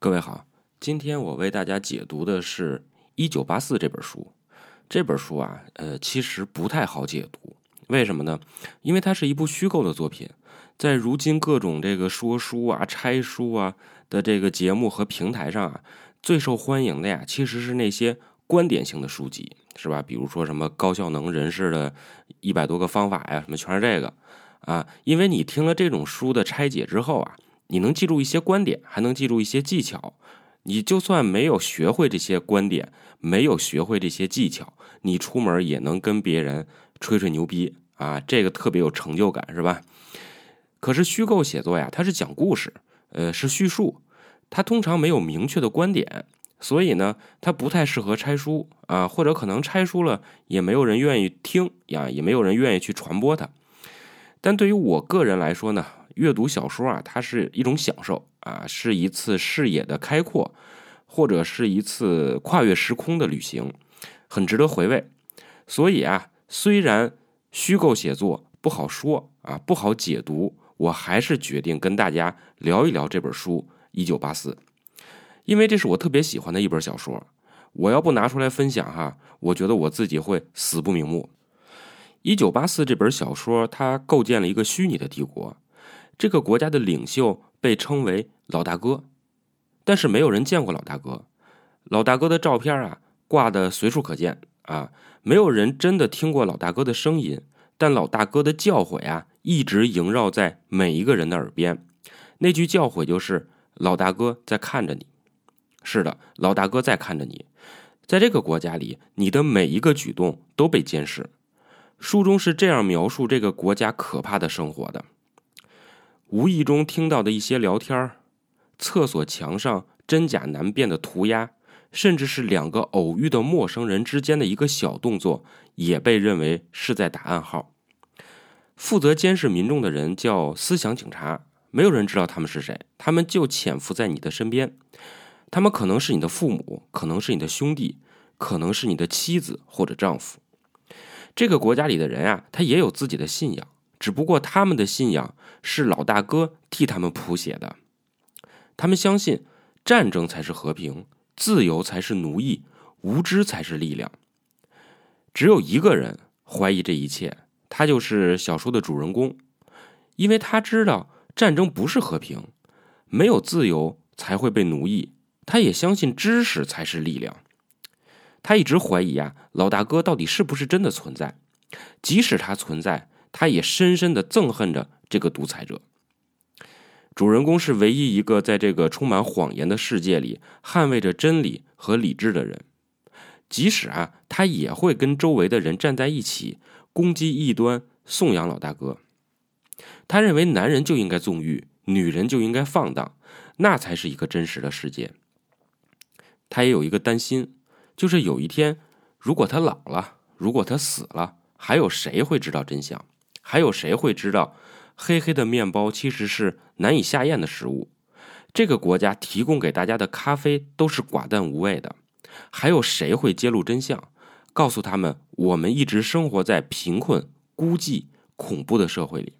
各位好，今天我为大家解读的是《一九八四》这本书。这本书啊，呃，其实不太好解读，为什么呢？因为它是一部虚构的作品，在如今各种这个说书啊、拆书啊的这个节目和平台上啊，最受欢迎的呀，其实是那些观点性的书籍，是吧？比如说什么高效能人士的一百多个方法呀，什么全是这个啊。因为你听了这种书的拆解之后啊，你能记住一些观点，还能记住一些技巧。你就算没有学会这些观点，没有学会这些技巧，你出门也能跟别人吹吹牛逼啊，这个特别有成就感，是吧？可是虚构写作呀，它是讲故事，呃，是叙述，它通常没有明确的观点，所以呢，它不太适合拆书啊，或者可能拆书了也没有人愿意听呀，也没有人愿意去传播它。但对于我个人来说呢？阅读小说啊，它是一种享受啊，是一次视野的开阔，或者是一次跨越时空的旅行，很值得回味。所以啊，虽然虚构写作不好说啊，不好解读，我还是决定跟大家聊一聊这本书《一九八四》，因为这是我特别喜欢的一本小说。我要不拿出来分享哈，我觉得我自己会死不瞑目。《一九八四》这本小说，它构建了一个虚拟的帝国。这个国家的领袖被称为老大哥，但是没有人见过老大哥。老大哥的照片啊挂的随处可见啊，没有人真的听过老大哥的声音，但老大哥的教诲啊一直萦绕在每一个人的耳边。那句教诲就是“老大哥在看着你”。是的，老大哥在看着你。在这个国家里，你的每一个举动都被监视。书中是这样描述这个国家可怕的生活的。无意中听到的一些聊天厕所墙上真假难辨的涂鸦，甚至是两个偶遇的陌生人之间的一个小动作，也被认为是在打暗号。负责监视民众的人叫思想警察，没有人知道他们是谁，他们就潜伏在你的身边。他们可能是你的父母，可能是你的兄弟，可能是你的妻子或者丈夫。这个国家里的人啊，他也有自己的信仰。只不过他们的信仰是老大哥替他们谱写的，他们相信战争才是和平，自由才是奴役，无知才是力量。只有一个人怀疑这一切，他就是小说的主人公，因为他知道战争不是和平，没有自由才会被奴役。他也相信知识才是力量。他一直怀疑啊，老大哥到底是不是真的存在？即使他存在。他也深深的憎恨着这个独裁者。主人公是唯一一个在这个充满谎言的世界里捍卫着真理和理智的人，即使啊，他也会跟周围的人站在一起攻击异端，颂扬老大哥。他认为男人就应该纵欲，女人就应该放荡，那才是一个真实的世界。他也有一个担心，就是有一天，如果他老了，如果他死了，还有谁会知道真相？还有谁会知道，黑黑的面包其实是难以下咽的食物？这个国家提供给大家的咖啡都是寡淡无味的。还有谁会揭露真相，告诉他们我们一直生活在贫困、孤寂、恐怖的社会里？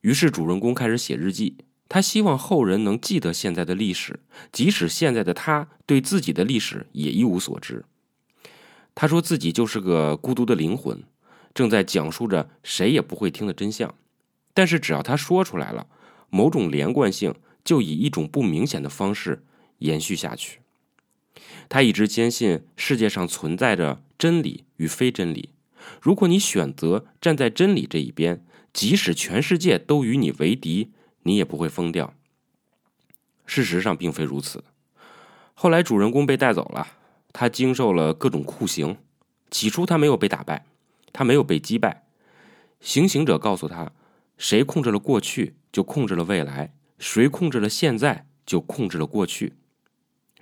于是主人公开始写日记，他希望后人能记得现在的历史，即使现在的他对自己的历史也一无所知。他说自己就是个孤独的灵魂。正在讲述着谁也不会听的真相，但是只要他说出来了，某种连贯性就以一种不明显的方式延续下去。他一直坚信世界上存在着真理与非真理。如果你选择站在真理这一边，即使全世界都与你为敌，你也不会疯掉。事实上并非如此。后来主人公被带走了，他经受了各种酷刑。起初他没有被打败。他没有被击败，行刑者告诉他：“谁控制了过去，就控制了未来；谁控制了现在，就控制了过去。”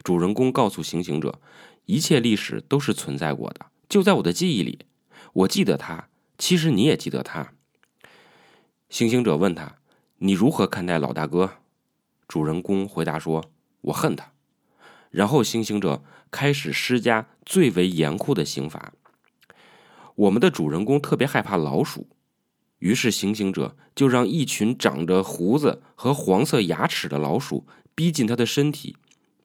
主人公告诉行刑者：“一切历史都是存在过的，就在我的记忆里。我记得他，其实你也记得他。”行刑者问他：“你如何看待老大哥？”主人公回答说：“我恨他。”然后行刑者开始施加最为严酷的刑罚。我们的主人公特别害怕老鼠，于是行刑者就让一群长着胡子和黄色牙齿的老鼠逼近他的身体，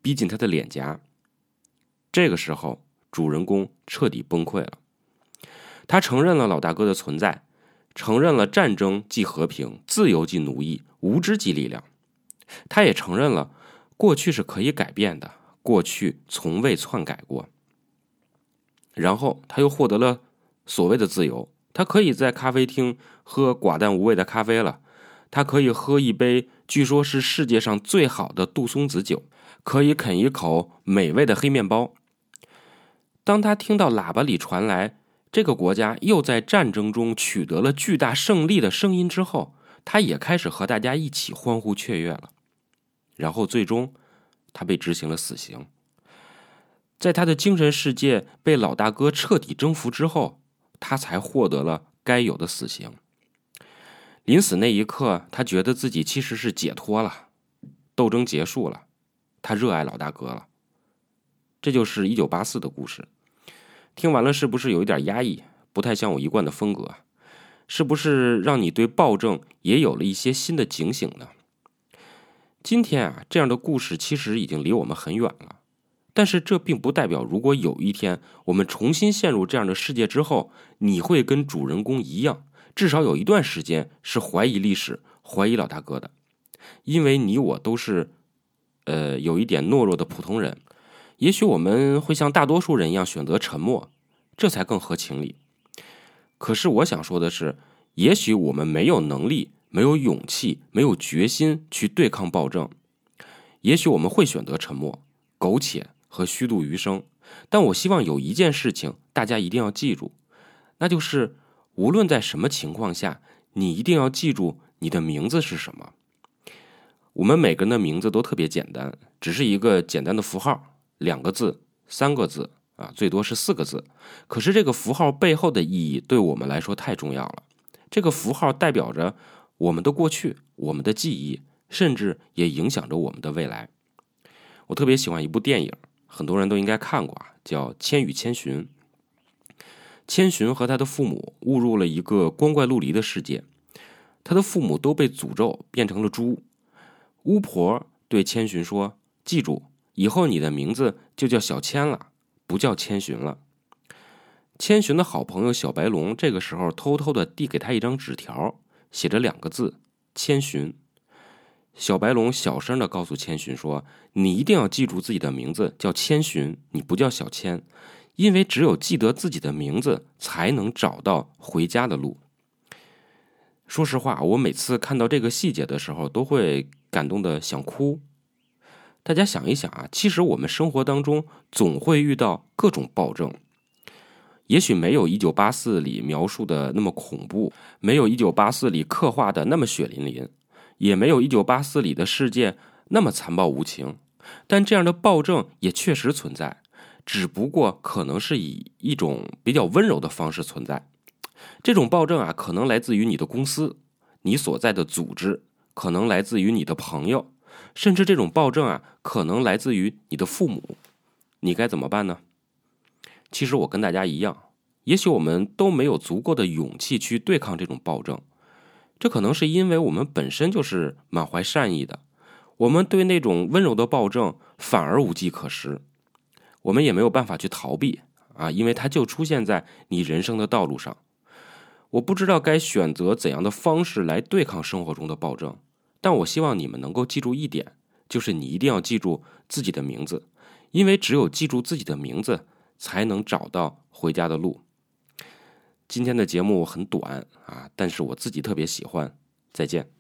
逼近他的脸颊。这个时候，主人公彻底崩溃了。他承认了老大哥的存在，承认了战争即和平，自由即奴役，无知即力量。他也承认了过去是可以改变的，过去从未篡改过。然后他又获得了所谓的自由，他可以在咖啡厅喝寡淡无味的咖啡了，他可以喝一杯据说是世界上最好的杜松子酒，可以啃一口美味的黑面包。当他听到喇叭里传来这个国家又在战争中取得了巨大胜利的声音之后，他也开始和大家一起欢呼雀跃了。然后最终，他被执行了死刑。在他的精神世界被老大哥彻底征服之后，他才获得了该有的死刑。临死那一刻，他觉得自己其实是解脱了，斗争结束了，他热爱老大哥了。这就是一九八四的故事。听完了是不是有一点压抑？不太像我一贯的风格，是不是让你对暴政也有了一些新的警醒呢？今天啊，这样的故事其实已经离我们很远了，但是这并不代表，如果有一天我们重新陷入这样的世界之后，你会跟主人公一样，至少有一段时间是怀疑历史、怀疑老大哥的，因为你我都是，呃，有一点懦弱的普通人。也许我们会像大多数人一样选择沉默，这才更合情理。可是我想说的是，也许我们没有能力、没有勇气、没有决心去对抗暴政，也许我们会选择沉默、苟且和虚度余生。但我希望有一件事情大家一定要记住，那就是无论在什么情况下，你一定要记住你的名字是什么。我们每个人的名字都特别简单，只是一个简单的符号。两个字、三个字啊，最多是四个字。可是这个符号背后的意义对我们来说太重要了。这个符号代表着我们的过去、我们的记忆，甚至也影响着我们的未来。我特别喜欢一部电影，很多人都应该看过啊，叫《千与千寻》。千寻和他的父母误入了一个光怪陆离的世界，他的父母都被诅咒变成了猪。巫婆对千寻说：“记住。”以后你的名字就叫小千了，不叫千寻了。千寻的好朋友小白龙这个时候偷偷的递给他一张纸条，写着两个字“千寻”。小白龙小声的告诉千寻说：“你一定要记住自己的名字叫千寻，你不叫小千，因为只有记得自己的名字，才能找到回家的路。”说实话，我每次看到这个细节的时候，都会感动的想哭。大家想一想啊，其实我们生活当中总会遇到各种暴政，也许没有《一九八四》里描述的那么恐怖，没有《一九八四》里刻画的那么血淋淋，也没有《一九八四》里的世界那么残暴无情，但这样的暴政也确实存在，只不过可能是以一种比较温柔的方式存在。这种暴政啊，可能来自于你的公司，你所在的组织，可能来自于你的朋友。甚至这种暴政啊，可能来自于你的父母，你该怎么办呢？其实我跟大家一样，也许我们都没有足够的勇气去对抗这种暴政，这可能是因为我们本身就是满怀善意的，我们对那种温柔的暴政反而无计可施，我们也没有办法去逃避啊，因为它就出现在你人生的道路上。我不知道该选择怎样的方式来对抗生活中的暴政。但我希望你们能够记住一点，就是你一定要记住自己的名字，因为只有记住自己的名字，才能找到回家的路。今天的节目很短啊，但是我自己特别喜欢。再见。